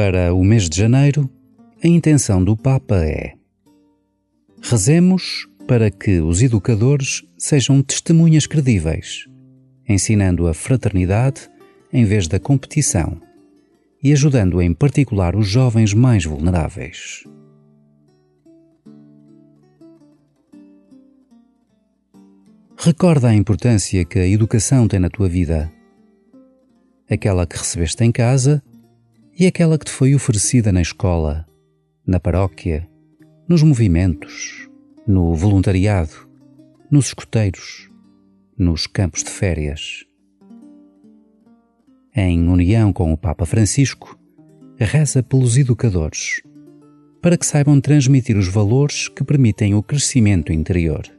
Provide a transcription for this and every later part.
Para o mês de janeiro, a intenção do Papa é: rezemos para que os educadores sejam testemunhas credíveis, ensinando a fraternidade em vez da competição e ajudando em particular os jovens mais vulneráveis. Recorda a importância que a educação tem na tua vida. Aquela que recebeste em casa e aquela que te foi oferecida na escola, na paróquia, nos movimentos, no voluntariado, nos escuteiros, nos campos de férias. Em união com o Papa Francisco, reza pelos educadores, para que saibam transmitir os valores que permitem o crescimento interior.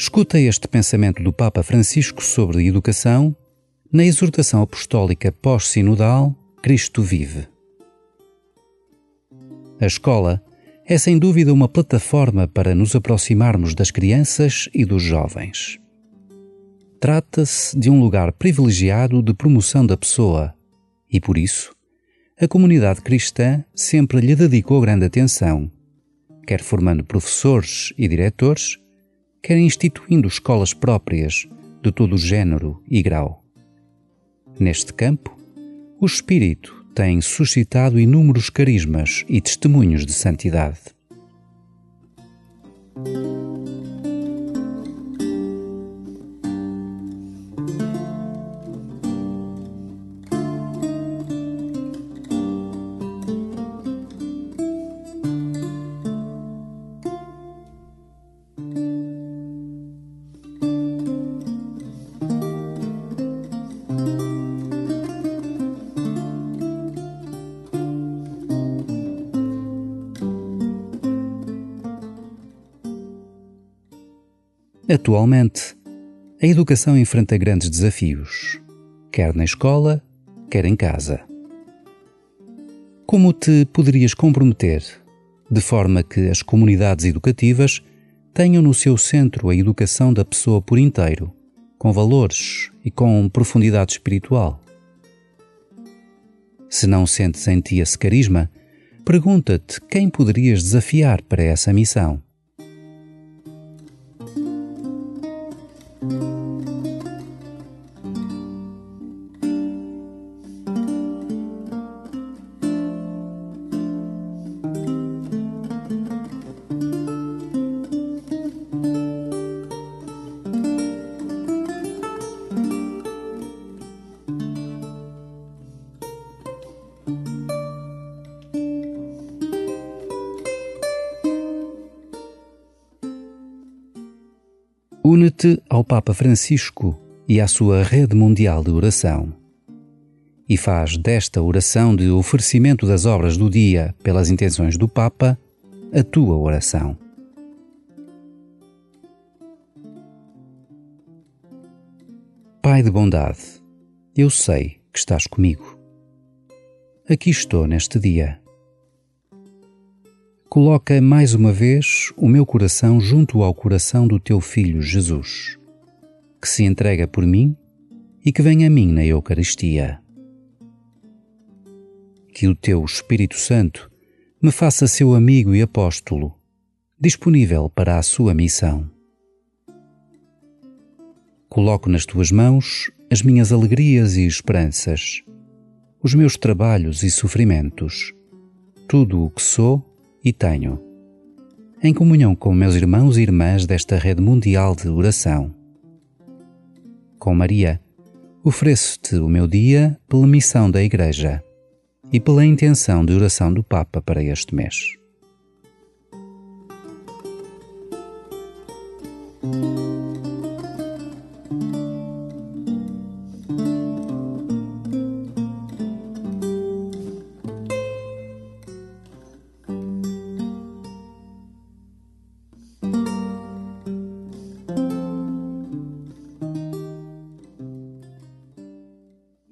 Escuta este pensamento do Papa Francisco sobre educação na exortação apostólica pós-sinodal Cristo Vive. A escola é sem dúvida uma plataforma para nos aproximarmos das crianças e dos jovens. Trata-se de um lugar privilegiado de promoção da pessoa e, por isso, a comunidade cristã sempre lhe dedicou grande atenção, quer formando professores e diretores, quer instituindo escolas próprias de todo o género e grau. Neste campo, o Espírito tem suscitado inúmeros carismas e testemunhos de santidade. Atualmente, a educação enfrenta grandes desafios, quer na escola, quer em casa. Como te poderias comprometer de forma que as comunidades educativas tenham no seu centro a educação da pessoa por inteiro, com valores e com profundidade espiritual? Se não sentes em ti esse carisma, pergunta-te quem poderias desafiar para essa missão. Une-te ao Papa Francisco e à sua rede mundial de oração. E faz desta oração de oferecimento das obras do dia pelas intenções do Papa a tua oração. Pai de bondade, eu sei que estás comigo. Aqui estou neste dia Coloca mais uma vez o meu coração junto ao coração do teu Filho Jesus, que se entrega por mim e que vem a mim na Eucaristia. Que o teu Espírito Santo me faça seu amigo e apóstolo, disponível para a sua missão. Coloco nas tuas mãos as minhas alegrias e esperanças, os meus trabalhos e sofrimentos, tudo o que sou e tenho, em comunhão com meus irmãos e irmãs desta rede mundial de oração. Com Maria, ofereço-te o meu dia pela missão da Igreja e pela intenção de oração do Papa para este mês.